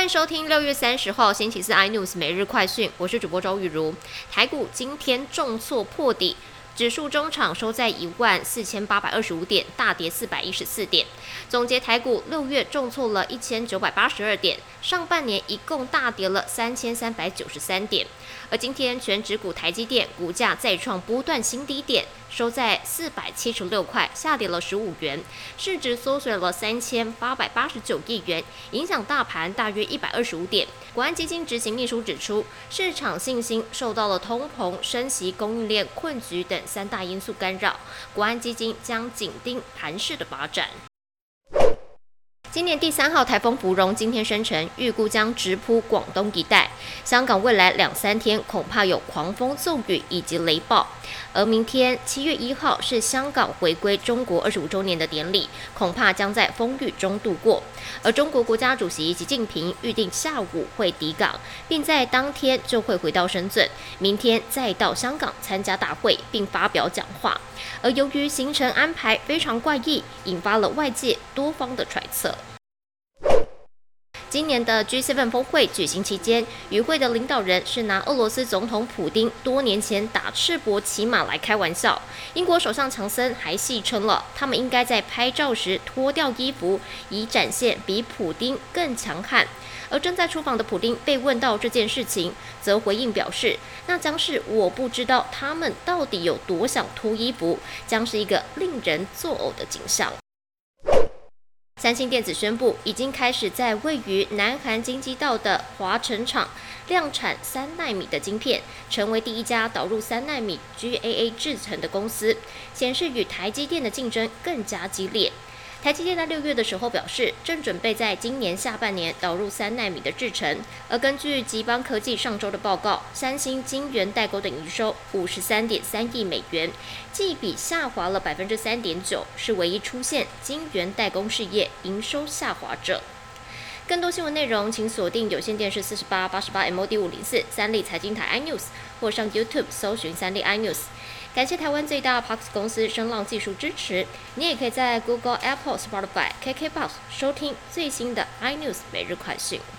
欢迎收听六月三十号星期四 iNews 每日快讯，我是主播周雨如。台股今天重挫破底，指数中场收在一万四千八百二十五点，大跌四百一十四点。总结台股六月重挫了一千九百八十二点，上半年一共大跌了三千三百九十三点。而今天全指股台积电股价再创波段新低点，收在四百七十六块，下跌了十五元，市值缩水了三千八百八十九亿元，影响大盘大约一百二十五点。国安基金执行秘书指出，市场信心受到了通膨、升息、供应链困局等三大因素干扰，国安基金将紧盯盘势的发展。今年第三号台风芙蓉今天生成，预估将直扑广东一带。香港未来两三天恐怕有狂风骤雨以及雷暴。而明天七月一号是香港回归中国二十五周年的典礼，恐怕将在风雨中度过。而中国国家主席习近平预定下午会抵港，并在当天就会回到深圳，明天再到香港参加大会并发表讲话。而由于行程安排非常怪异，引发了外界多方的揣测。今年的 G7 峰会举行期间，与会的领导人是拿俄罗斯总统普京多年前打赤膊骑马来开玩笑。英国首相强森还戏称了，他们应该在拍照时脱掉衣服，以展现比普京更强悍。而正在出访的普京被问到这件事情，则回应表示，那将是我不知道他们到底有多想脱衣服，将是一个令人作呕的景象。三星电子宣布，已经开始在位于南韩京畿道的华城厂量产三纳米的晶片，成为第一家导入三纳米 GAA 制程的公司，显示与台积电的竞争更加激烈。台积电在六月的时候表示，正准备在今年下半年导入三纳米的制程。而根据吉邦科技上周的报告，三星晶圆代工的营收五十三点三亿美元，季比下滑了百分之三点九，是唯一出现晶圆代工事业营收下滑者。更多新闻内容，请锁定有线电视四十八八十八 MOD 五零四三立财经台 iNews，或上 YouTube 搜寻三立 iNews。感谢台湾最大 Parks 公司声浪技术支持。你也可以在 Google、Apple、Spotify、KKBox 收听最新的 iNews 每日快讯。